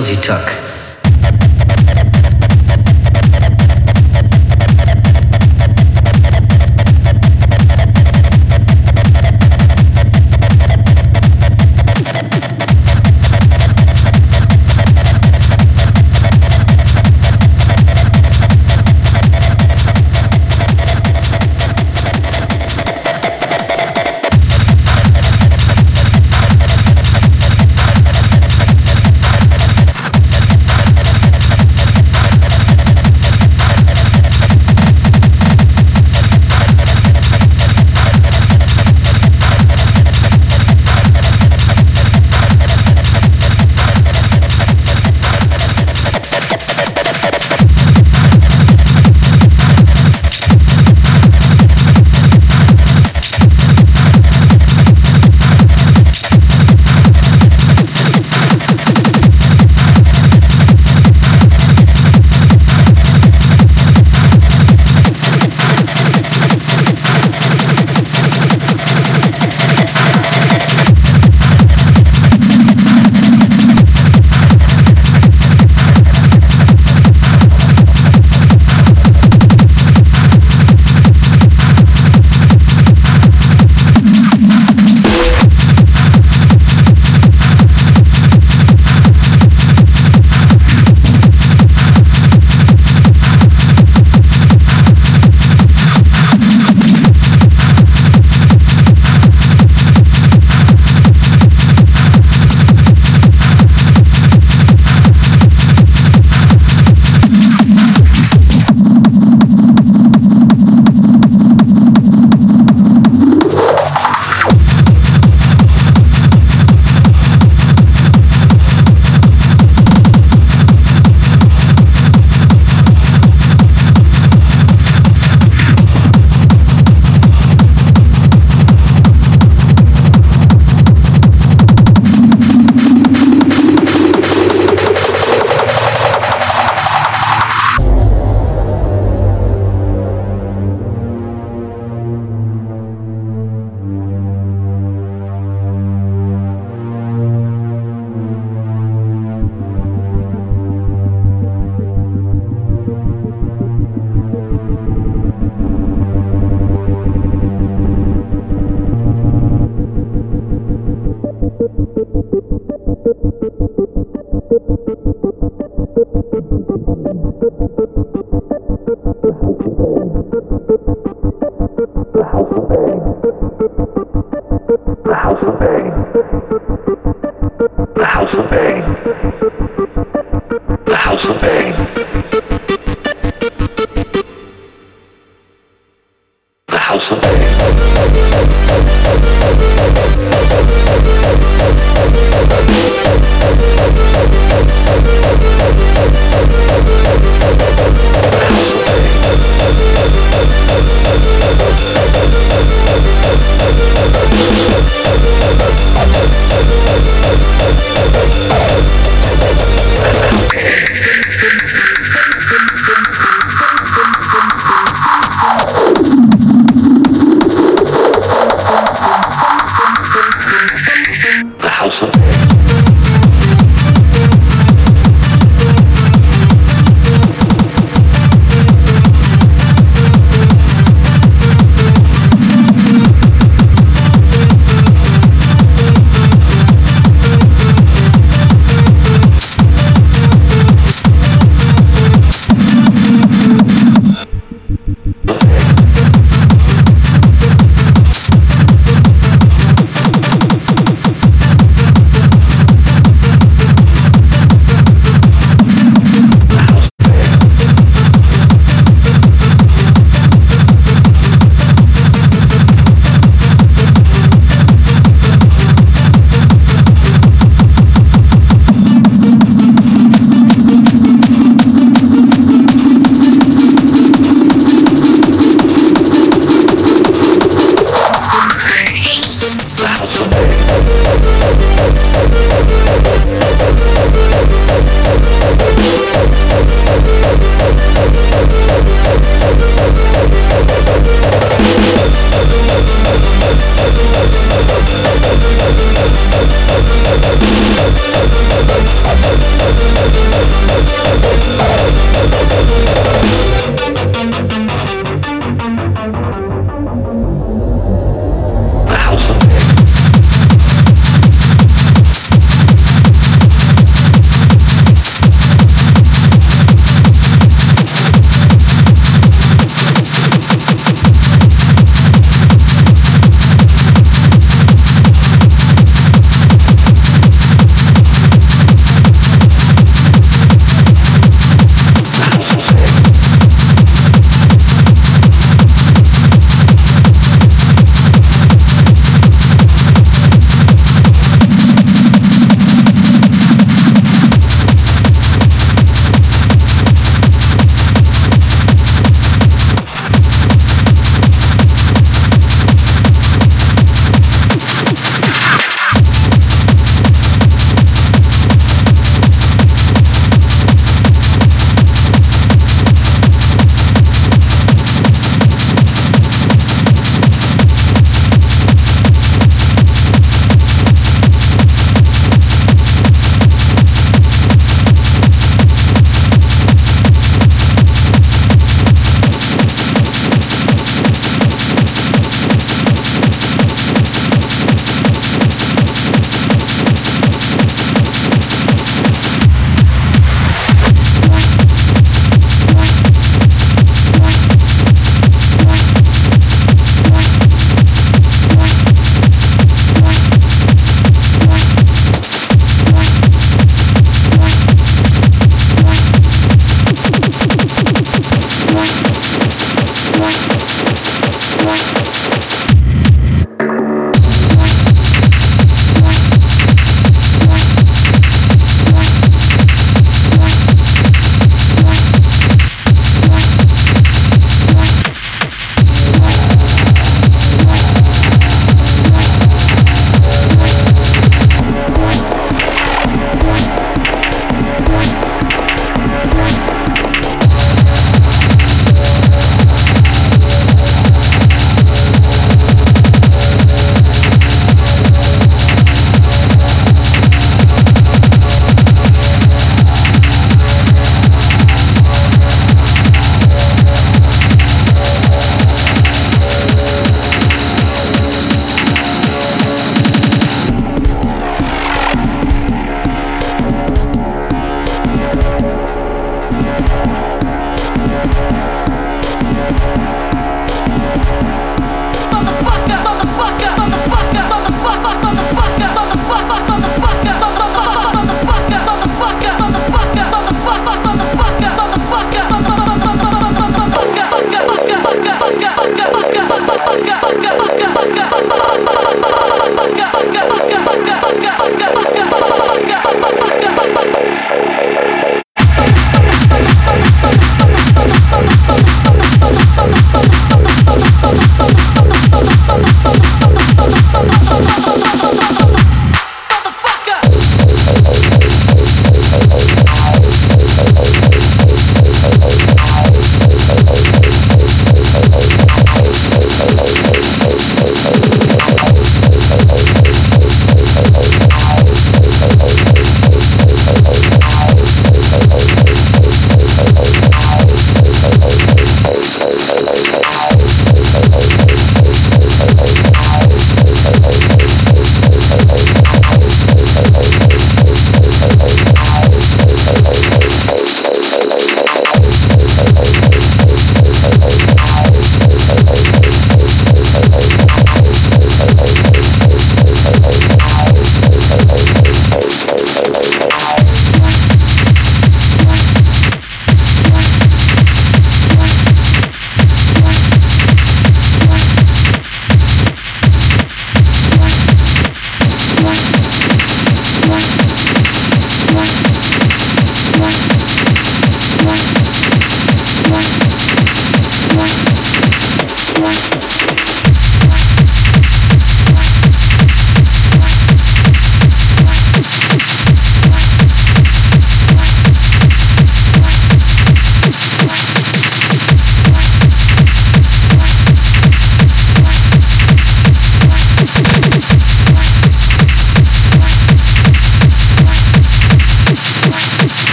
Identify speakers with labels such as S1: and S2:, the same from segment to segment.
S1: pills you took.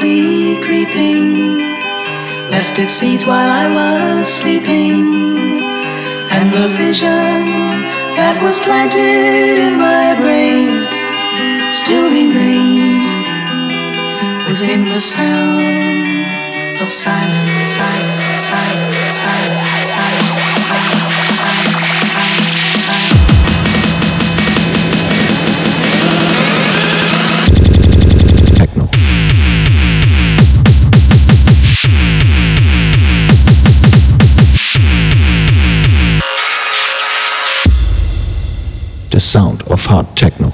S2: softly creeping left its seeds while I was sleeping. And the vision that was planted in my brain still remains within the sound of silence, silence, silence, silence, silence,
S3: of hard techno.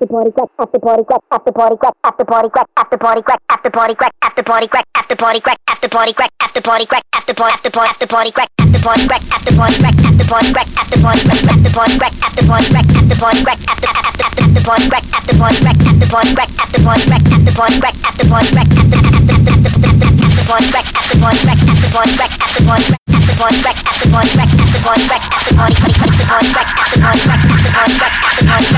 S4: After party crack after party crack after party crack after party crack after party crack after party crack after party crack after party crack after party crack after party crack after party after party after party crack after party crack after party crack after party crack after party crack after party crack after party crack after party crack after after after party crack after party crack after party crack after party crack after party crack after party crack after after after party crack after party crack after party crack after party crack after party crack after party crack after party crack after party crack after party crack after party crack after party crack after party crack, party crack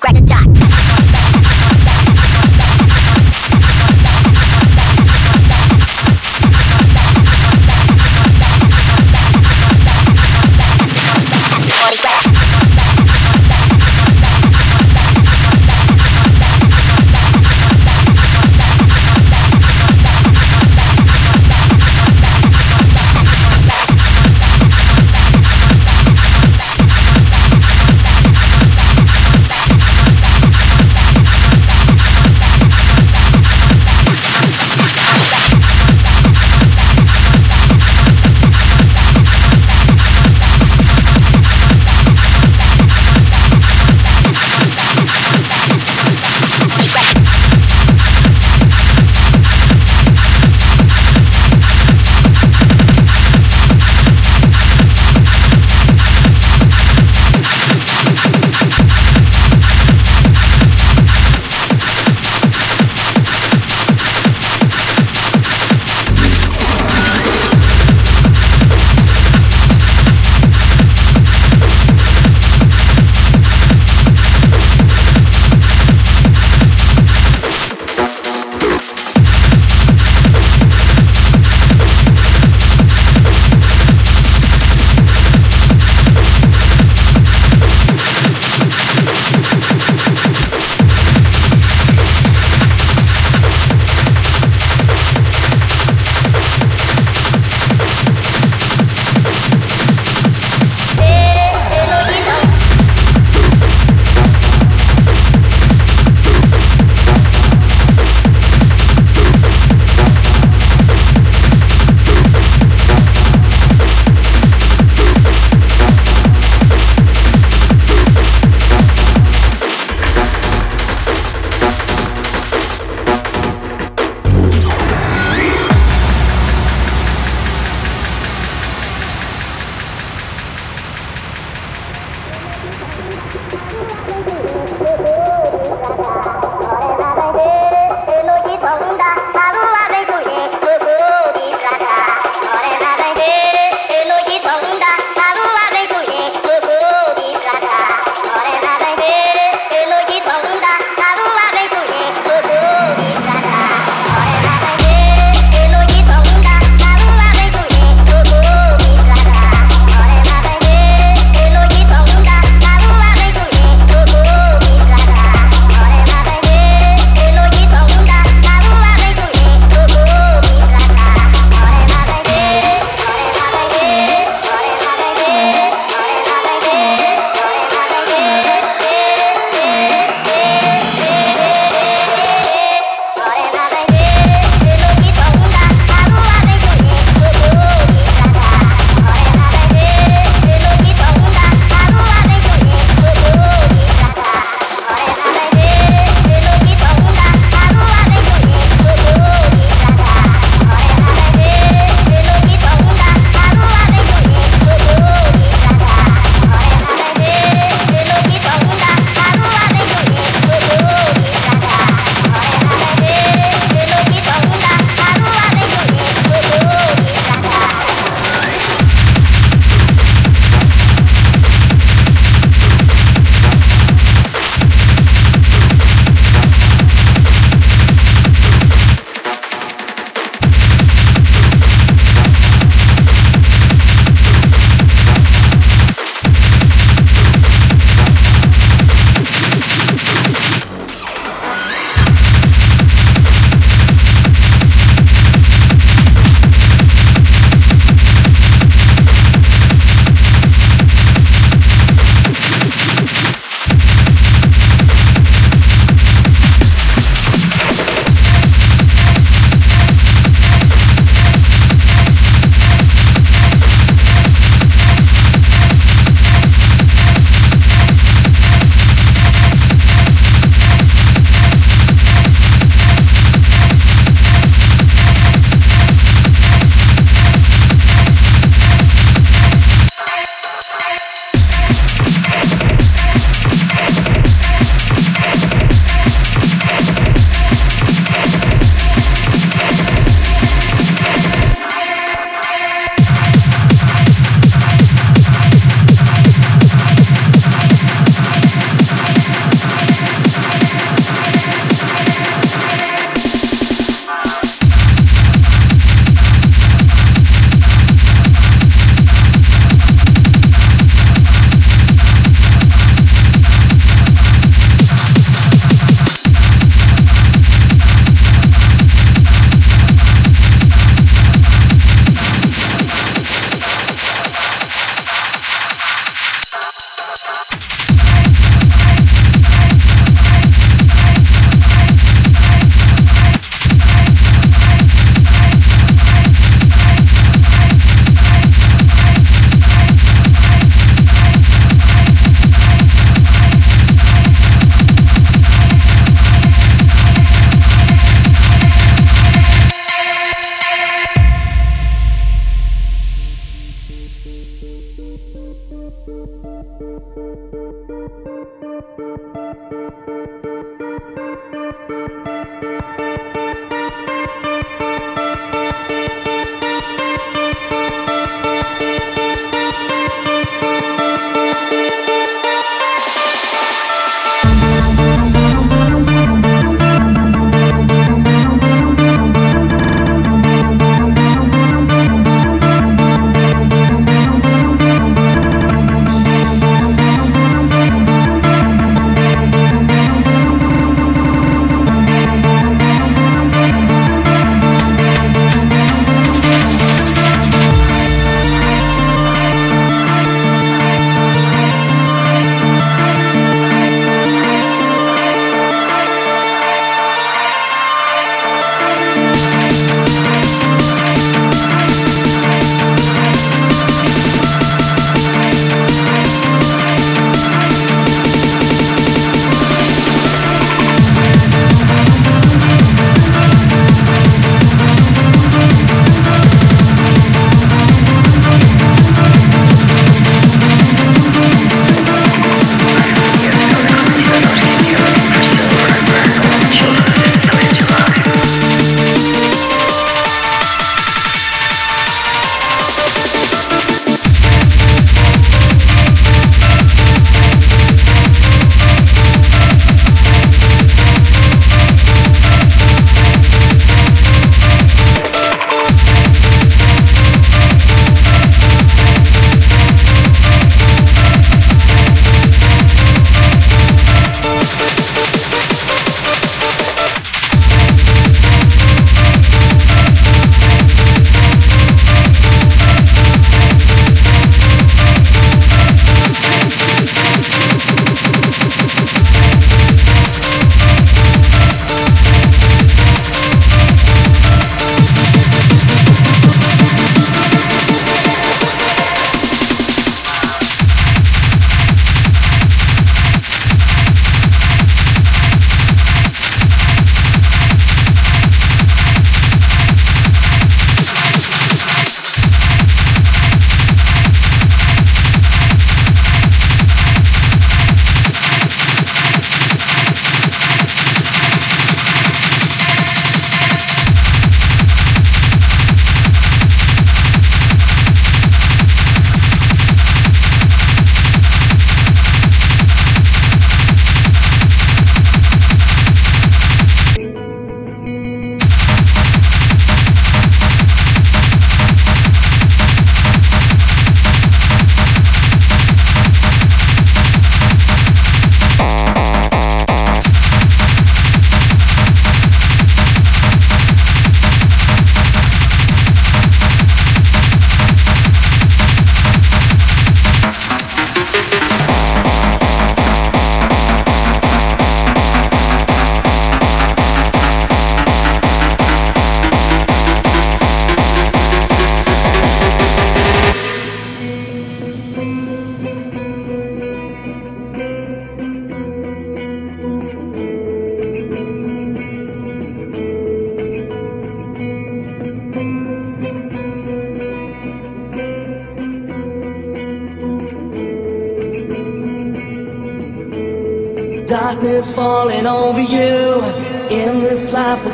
S4: the dot.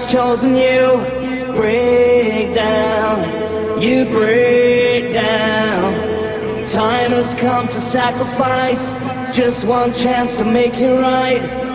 S5: chosen you. Break down, you break down. Time has come to sacrifice. Just one chance to make it right.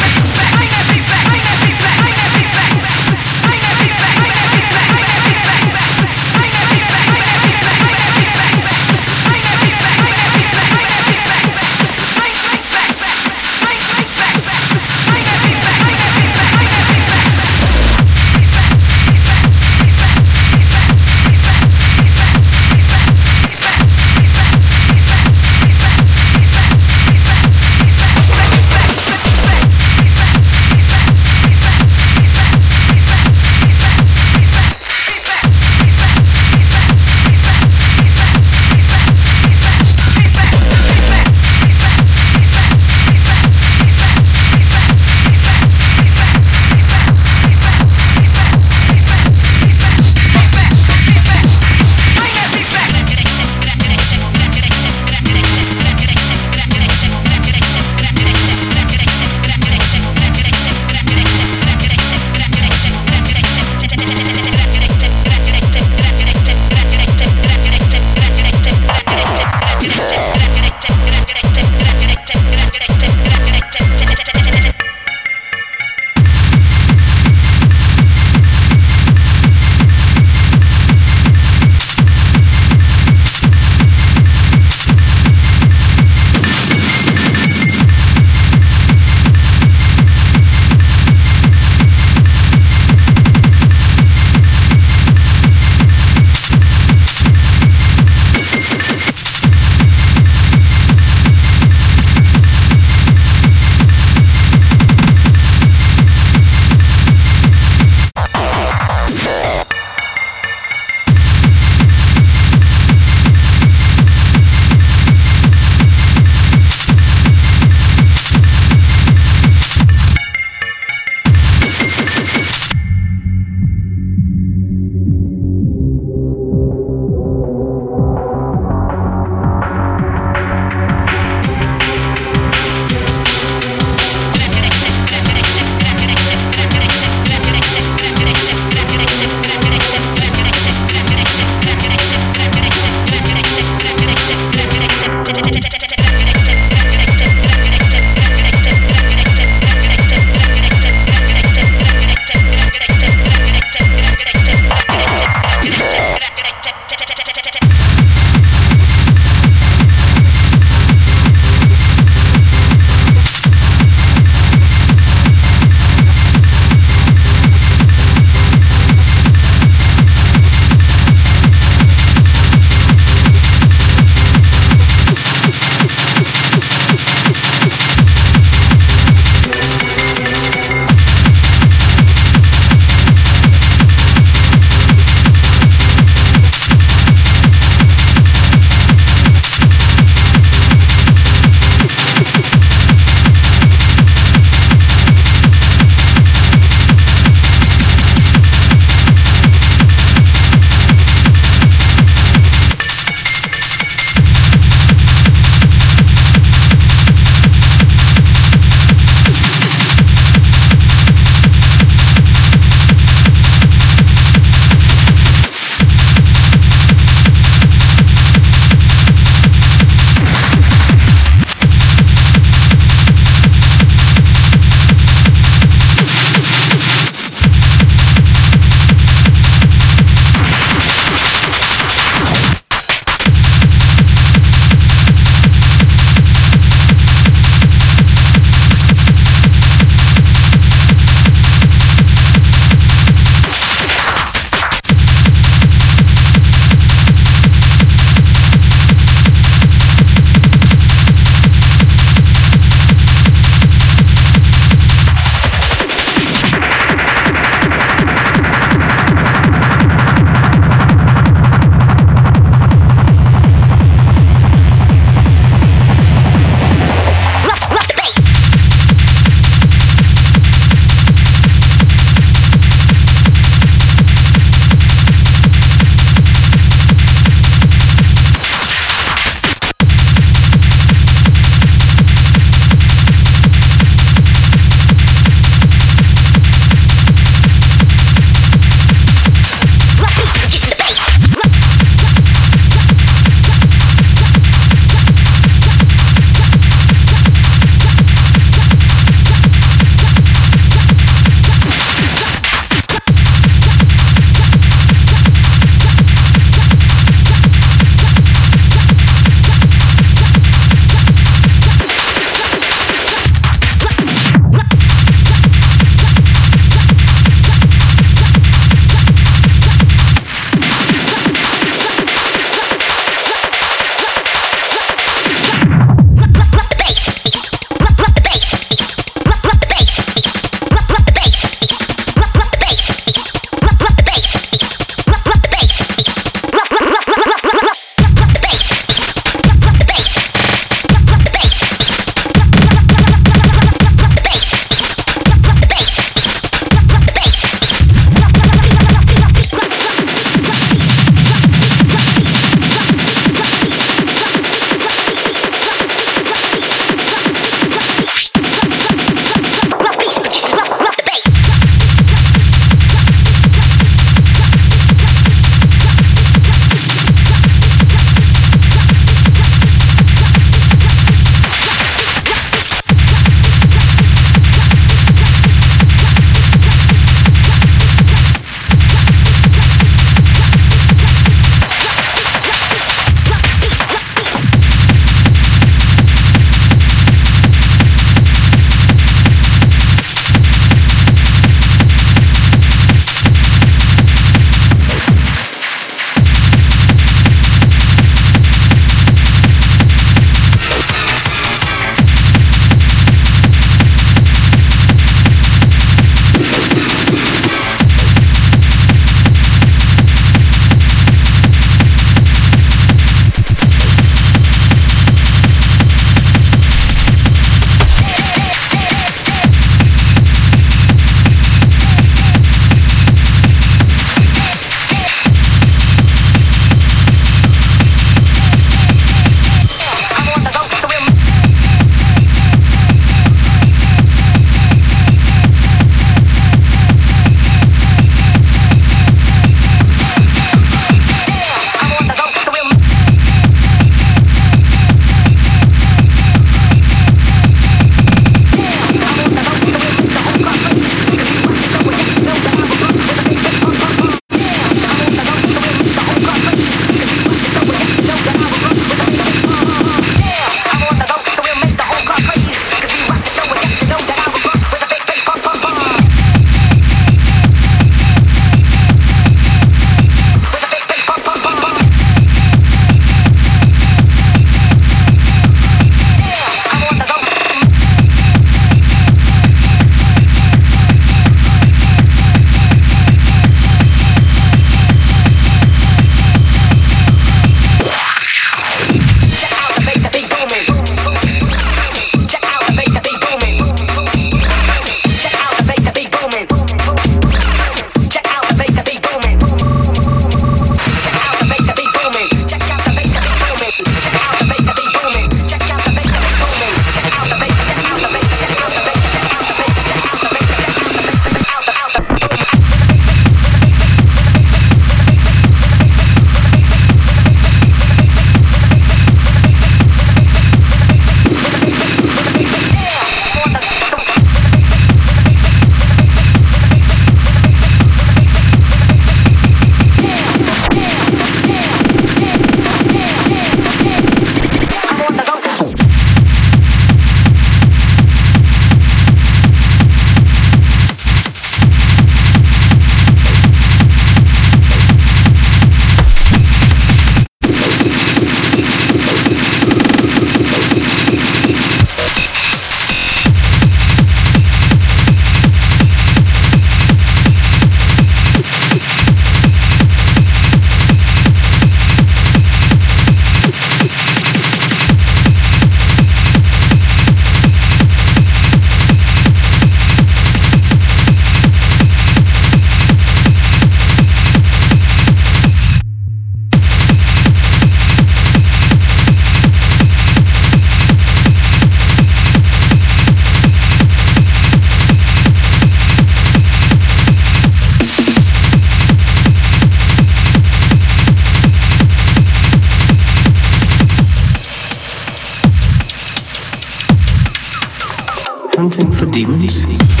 S6: Hunting for demons?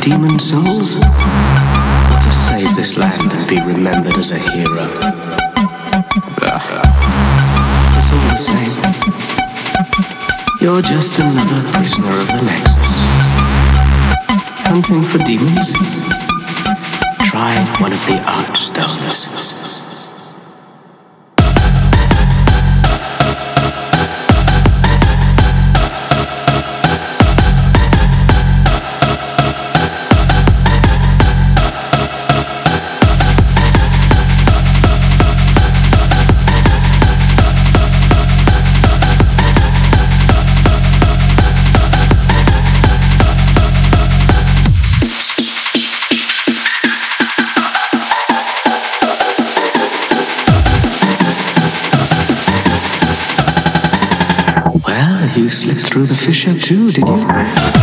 S6: Demon souls? To save this land and be remembered as a hero? It's all the same. You're just another prisoner of the Nexus. Hunting for demons? Try one of the Archstones. Through the fissure too, did you?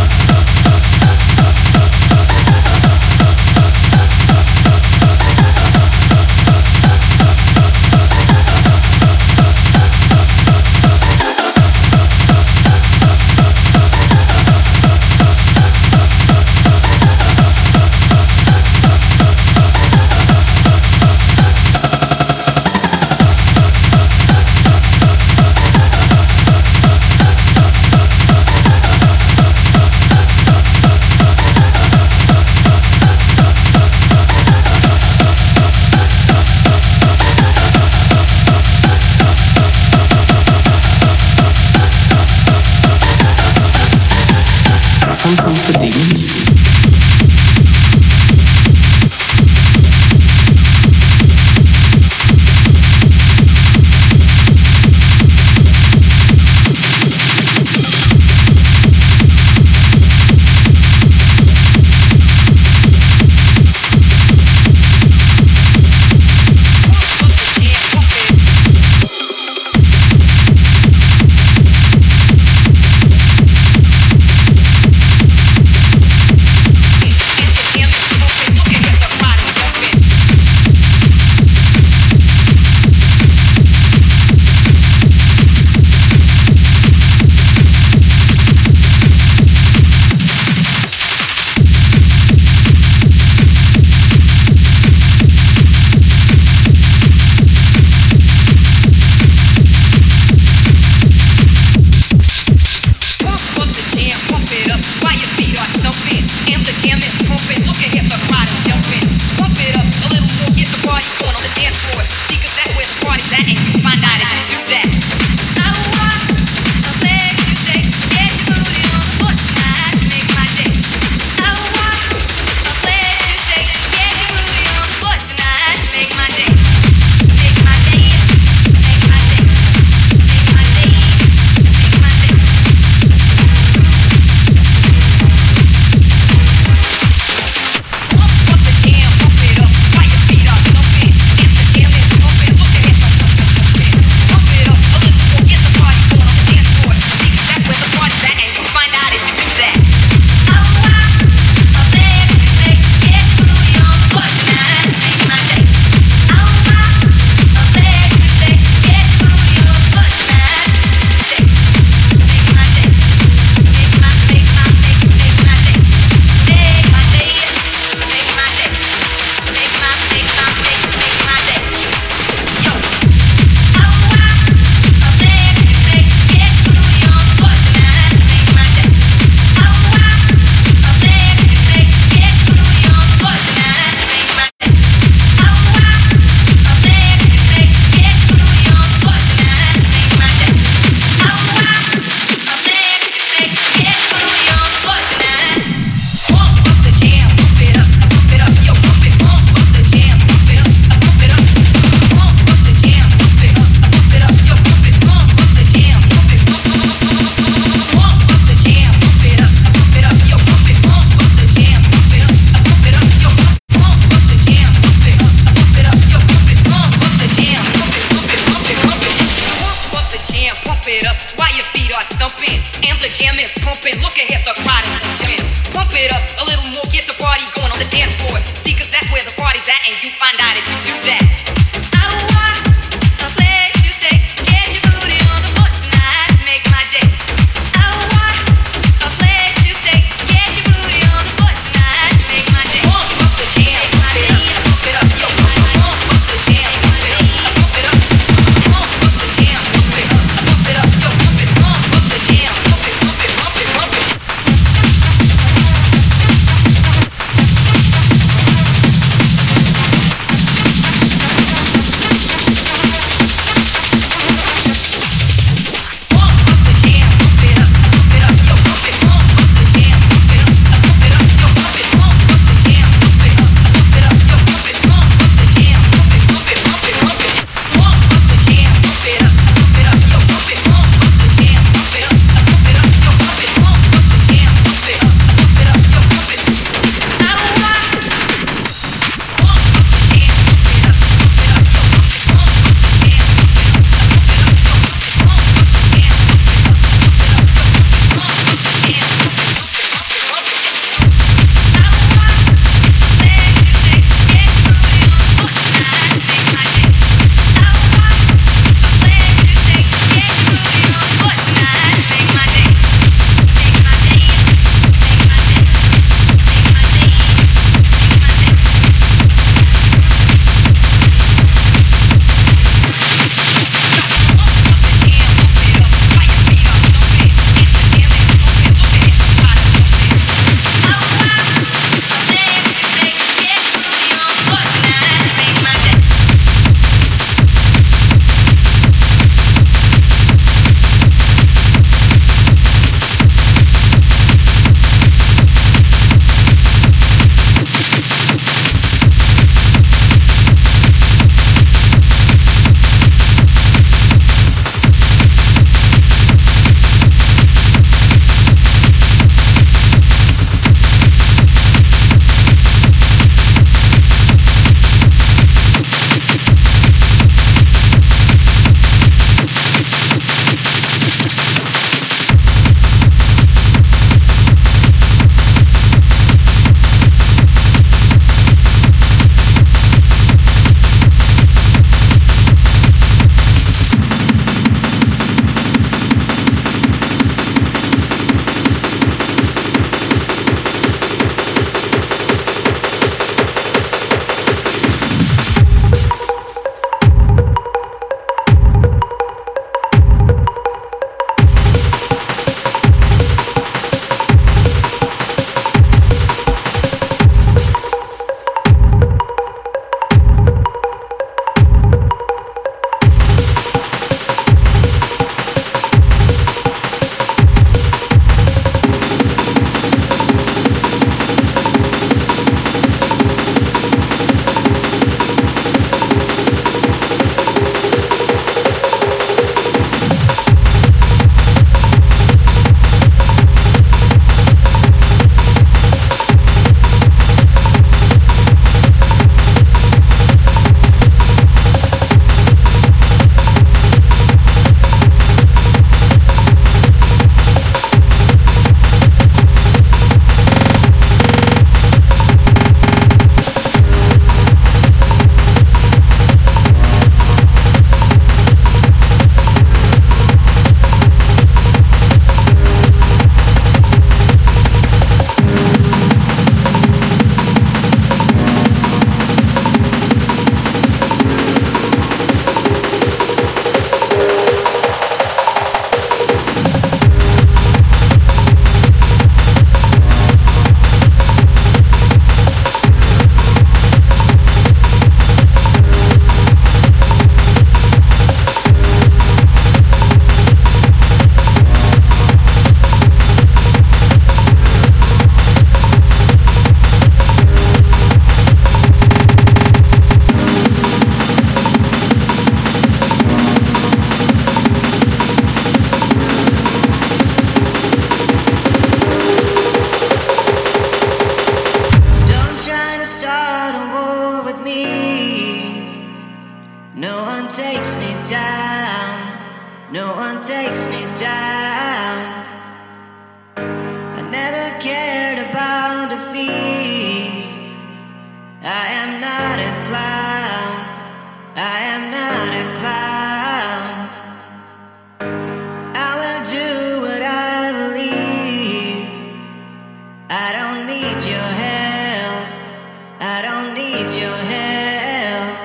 S7: I don't need your help.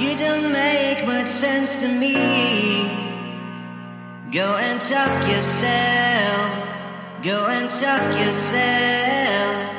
S7: You don't make much sense to me. Go and talk yourself. Go and talk yourself.